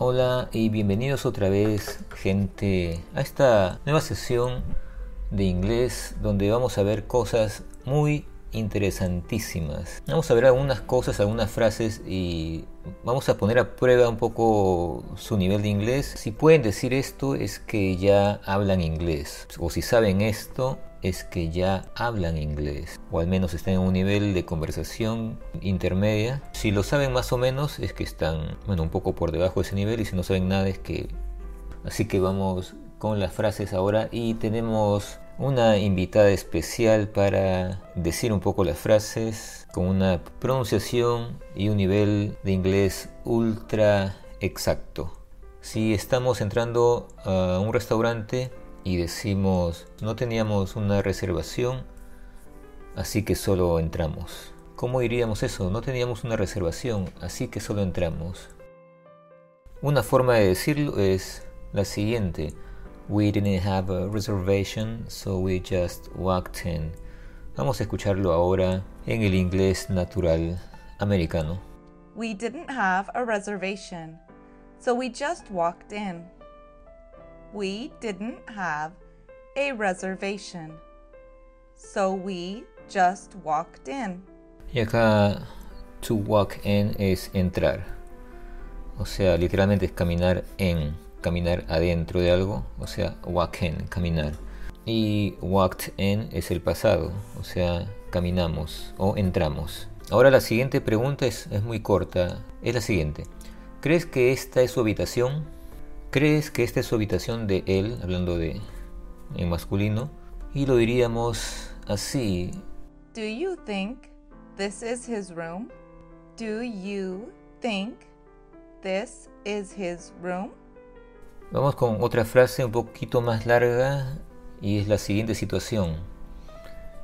Hola y bienvenidos otra vez, gente, a esta nueva sesión de inglés donde vamos a ver cosas muy interesantísimas. Vamos a ver algunas cosas, algunas frases y vamos a poner a prueba un poco su nivel de inglés. Si pueden decir esto es que ya hablan inglés. O si saben esto es que ya hablan inglés. O al menos están en un nivel de conversación intermedia. Si lo saben más o menos es que están bueno, un poco por debajo de ese nivel y si no saben nada es que... Así que vamos con las frases ahora y tenemos una invitada especial para decir un poco las frases con una pronunciación y un nivel de inglés ultra exacto. Si estamos entrando a un restaurante y decimos no teníamos una reservación, así que solo entramos. ¿Cómo diríamos eso? No teníamos una reservación, así que solo entramos. Una forma de decirlo es la siguiente. We didn't have a reservation, so we just walked in. Vamos a escucharlo ahora en el inglés natural americano. We didn't have a reservation, so we just walked in. We didn't have a reservation, so we just walked in. Y acá to walk in es entrar. O sea, literalmente es caminar en, caminar adentro de algo, o sea, walk in, caminar. Y walked in es el pasado, o sea, caminamos o entramos. Ahora la siguiente pregunta es, es muy corta, es la siguiente. ¿Crees que esta es su habitación? ¿Crees que esta es su habitación de él, hablando de en masculino? Y lo diríamos así. Do you think this is his room? Do you think this is his room? Vamos con otra frase un poquito más larga y es la siguiente situación.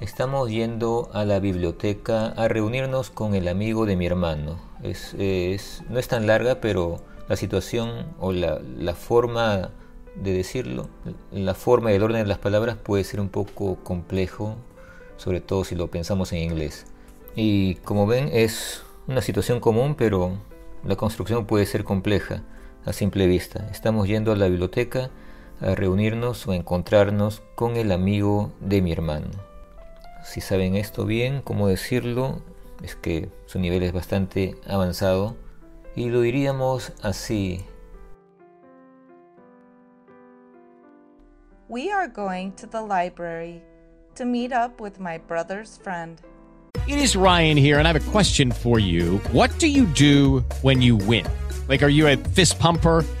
Estamos yendo a la biblioteca a reunirnos con el amigo de mi hermano. Es, es, no es tan larga, pero la situación o la, la forma de decirlo, la forma y el orden de las palabras puede ser un poco complejo, sobre todo si lo pensamos en inglés. Y como ven es una situación común, pero la construcción puede ser compleja a simple vista. Estamos yendo a la biblioteca a reunirnos o encontrarnos con el amigo de mi hermano. Si saben esto bien, cómo decirlo, es que su nivel es bastante avanzado y lo diríamos así. We are going to the library to meet up with my brother's friend. It is Ryan here, and I have a question for you. What do you do when you win? Like, are you a fist pumper?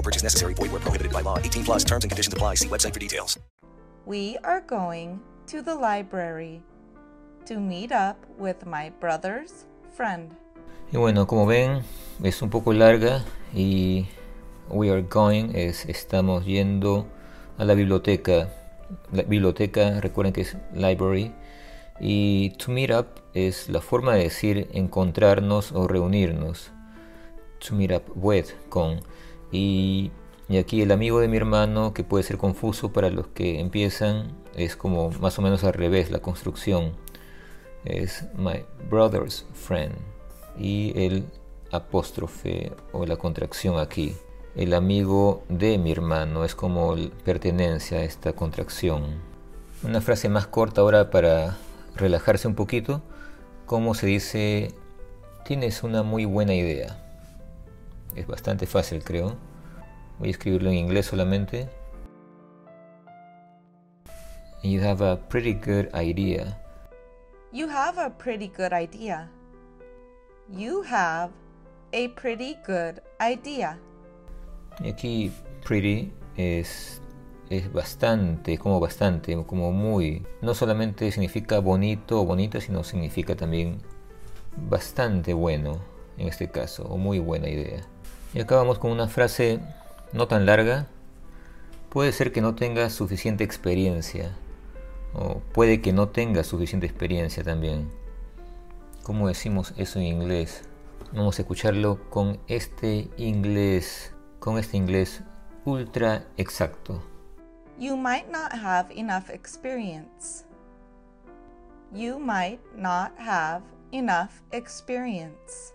No purchase necessary. Void where prohibited by law. 18 plus terms and conditions apply. See website for details. We are going to the library to meet up with my brother's friend. Y bueno, como ven, es un poco larga y we are going es estamos yendo a la biblioteca. La biblioteca, recuerden que es library. Y to meet up es la forma de decir encontrarnos o reunirnos. To meet up with, con. Y, aquí el amigo de mi hermano, que puede ser confuso para los que empiezan, es como más o menos al revés la construcción. Es my brother's friend. Y el apóstrofe o la contracción aquí. El amigo de mi hermano es como pertenencia a esta contracción. Una frase más corta ahora para relajarse un poquito. Como se dice, tienes una muy buena idea. Es bastante fácil, creo. Voy a escribirlo en inglés solamente. You have a pretty good idea. You have a pretty good idea. You have a pretty good idea. Y aquí pretty es, es bastante, como bastante, como muy. No solamente significa bonito o bonita, sino significa también bastante bueno, en este caso, o muy buena idea. Y acabamos con una frase no tan larga. Puede ser que no tengas suficiente experiencia, o puede que no tengas suficiente experiencia también. ¿Cómo decimos eso en inglés? Vamos a escucharlo con este inglés con este inglés ultra exacto. You might not have enough experience. You might not have enough experience.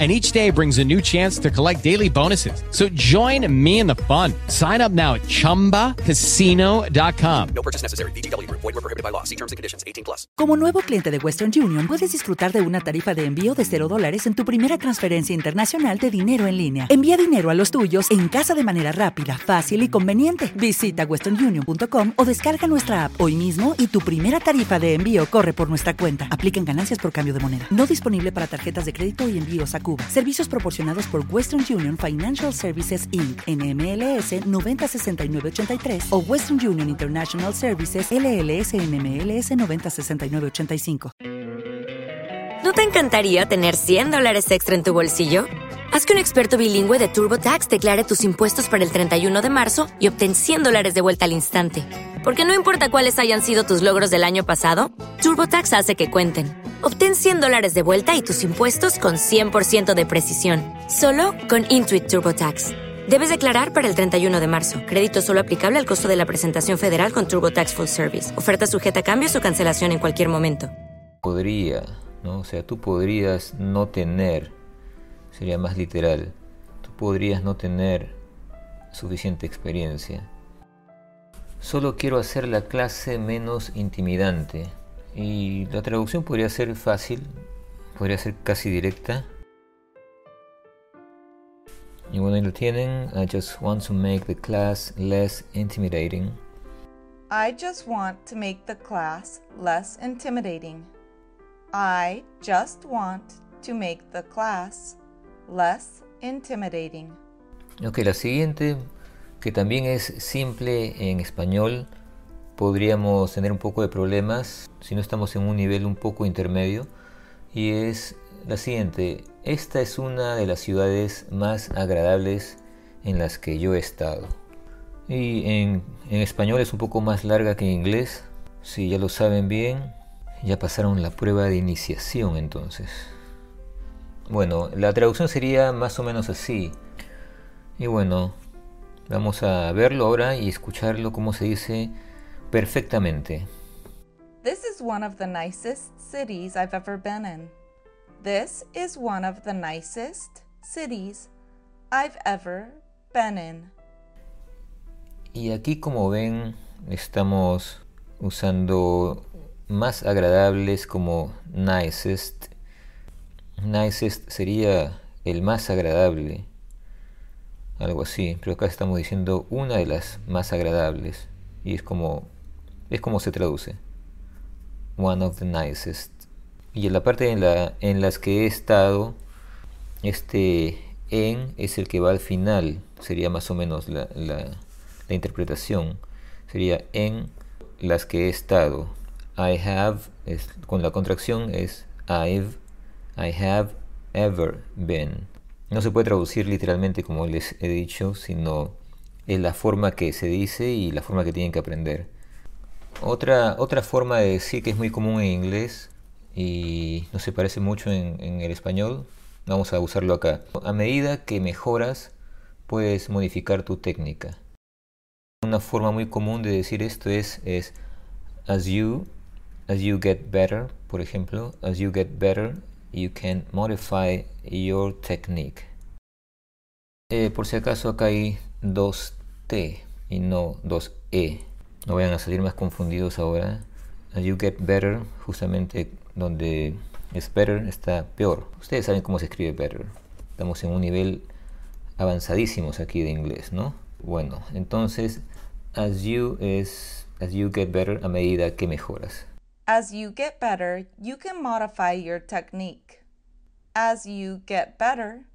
And each day brings a new chance to collect daily bonuses. So join me in the fun. Sign up now at chumbacasino.com. No purchase necessary. VGW Group. Void were prohibited by law. See terms and conditions. 18 plus. Como nuevo cliente de Western Union, puedes disfrutar de una tarifa de envío de 0 dólares en tu primera transferencia internacional de dinero en línea. Envía dinero a los tuyos en casa de manera rápida, fácil y conveniente. Visita westernunion.com o descarga nuestra app hoy mismo y tu primera tarifa de envío corre por nuestra cuenta. Aplican ganancias por cambio de moneda. No disponible para tarjetas de crédito y envíos a Servicios proporcionados por Western Union Financial Services Inc. NMLS 906983 o Western Union International Services LLS NMLS 906985. ¿No te encantaría tener 100 dólares extra en tu bolsillo? Haz que un experto bilingüe de TurboTax declare tus impuestos para el 31 de marzo y obtén 100 dólares de vuelta al instante. Porque no importa cuáles hayan sido tus logros del año pasado, TurboTax hace que cuenten. Obtén 100 dólares de vuelta y tus impuestos con 100% de precisión. Solo con Intuit TurboTax. Debes declarar para el 31 de marzo. Crédito solo aplicable al costo de la presentación federal con TurboTax Full Service. Oferta sujeta a cambios o cancelación en cualquier momento. podría, ¿no? O sea, tú podrías no tener, sería más literal, tú podrías no tener suficiente experiencia. Solo quiero hacer la clase menos intimidante. Y la traducción podría ser fácil, podría ser casi directa. Y bueno, ahí lo tienen. I just want to make the class less intimidating. I just want to make the class less intimidating. I just want to make the class less intimidating. Ok, la siguiente, que también es simple en español, podríamos tener un poco de problemas si no estamos en un nivel un poco intermedio, y es la siguiente. Esta es una de las ciudades más agradables en las que yo he estado. Y en, español es un poco más larga que en inglés, si ya lo saben bien. Ya pasaron la prueba de iniciación entonces. Bueno, la traducción sería más o menos así. Y bueno, vamos a verlo ahora y escucharlo como se dice perfectamente. This is one of the nicest cities I've ever been in. This is one of the nicest cities I've ever been in. Y aquí como ven estamos usando más agradables como nicest. Nicest sería el más agradable. Algo así. Pero acá estamos diciendo una de las más agradables. Y es como, es como se traduce. One of the nicest. Y en la parte en, la, en las que he estado, este en es el que va al final. Sería más o menos la, la, interpretación. Sería en las que he estado. I have, es, con la contracción es I've, I have ever been. No se puede traducir literalmente como les he dicho, sino es la forma que se dice y la forma que tienen que aprender. Otra, otra forma de decir que es muy común en inglés y no se parece mucho en, el español, vamos a usarlo acá. A medida que mejoras, puedes modificar tu técnica. Una forma muy común de decir esto es, es as you as you get better, por ejemplo, as you get better, you can modify your technique. Eh, por si acaso acá hay dos T y no dos E. No vayan a salir más confundidos ahora. As you get better, justamente donde es better está peor. Ustedes saben cómo se escribe better. Estamos en un nivel avanzadísimos aquí de inglés, ¿no? Bueno, entonces as you es as you get better a medida que mejoras. As you get better, you can modify your technique. As you get better,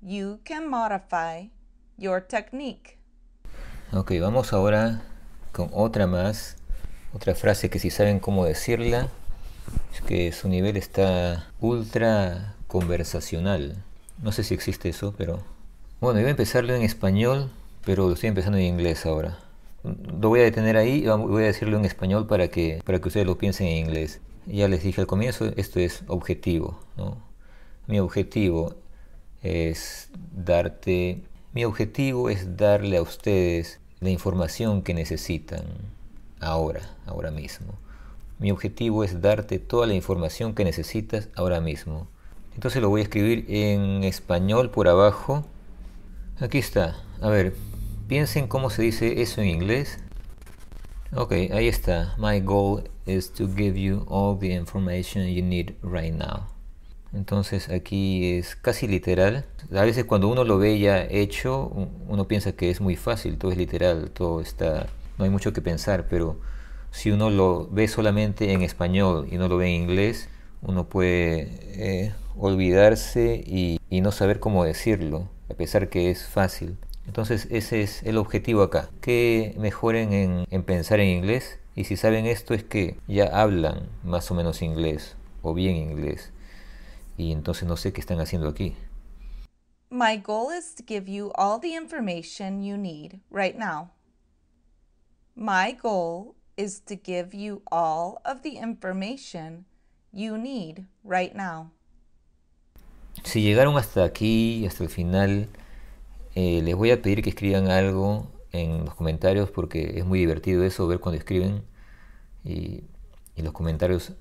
you can modify your technique. Ok, vamos ahora con otra más, otra frase que si saben cómo decirla, es que su nivel está ultra conversacional. No sé si existe eso, pero... Bueno, iba a empezarlo en español, pero lo estoy empezando en inglés ahora lo voy a detener ahí y voy a decirlo en español para que, para que ustedes lo piensen en inglés. Ya les dije al comienzo, esto es objetivo. Mi objetivo es darte, mi objetivo es darle a ustedes la información que necesitan ahora, ahora mismo. Mi objetivo es darte toda la información que necesitas ahora mismo. Entonces lo voy a escribir en español por abajo. Aquí está. A ver, Piensen cómo se dice eso en inglés. Ok, ahí está. My goal is to give you all the information you need right now. Entonces aquí es casi literal. A veces cuando uno lo ve ya hecho, uno piensa que es muy fácil, todo es literal, todo está, no hay mucho que pensar, pero si uno lo ve solamente en español y no lo ve en inglés, uno puede eh, olvidarse y, no saber cómo decirlo, a pesar que es fácil. Entonces ese es el objetivo acá, que mejoren en, pensar en inglés y si saben esto es que ya hablan más o menos inglés o bien inglés y entonces no sé qué están haciendo aquí. My goal is to give you all the information you need right now. My goal is to give you all of the information you need right now. Si llegaron hasta aquí, hasta el final, eh, les voy a pedir que escriban algo en los comentarios porque es muy divertido eso, ver cuando escriben y, los comentarios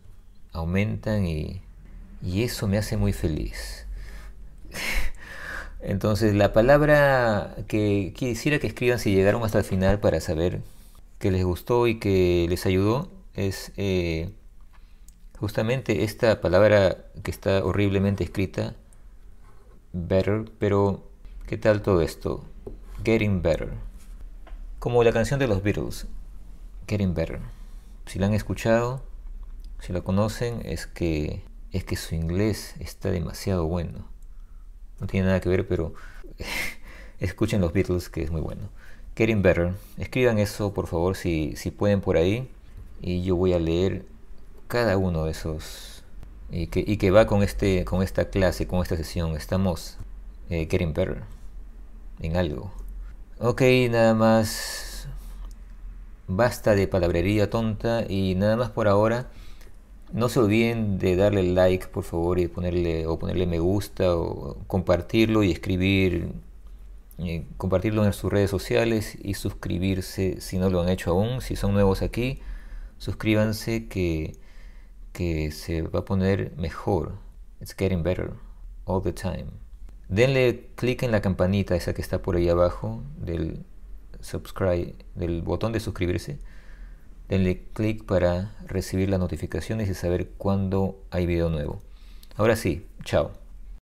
aumentan y, eso me hace muy feliz. Entonces la palabra que quisiera que escriban si llegaron hasta el final para saber que les gustó y que les ayudó es eh, justamente esta palabra que está horriblemente escrita, better, pero ¿Qué tal todo esto? Getting Better. Como la canción de los Beatles, Getting Better. Si la han escuchado, si la conocen, es que es que su inglés está demasiado bueno. No tiene nada que ver, pero escuchen los Beatles, que es muy bueno. Getting Better. Escriban eso, por favor, si, si pueden por ahí. Y yo voy a leer cada uno de esos. Y que, y que va con, este, con esta clase, con esta sesión. Estamos eh, Getting Better en algo. Ok, nada más. Basta de palabrería tonta y nada más por ahora. No se olviden de darle like, por favor, y ponerle o ponerle me gusta o compartirlo y escribir, eh, compartirlo en sus redes sociales y suscribirse si no lo han hecho aún. Si son nuevos aquí, suscríbanse que, que se va a poner mejor. It's getting better all the time. Denle clic en la campanita esa que está por ahí abajo del subscribe, del botón de suscribirse Denle clic para recibir las notificaciones y saber cuándo hay video nuevo. Ahora sí, chao.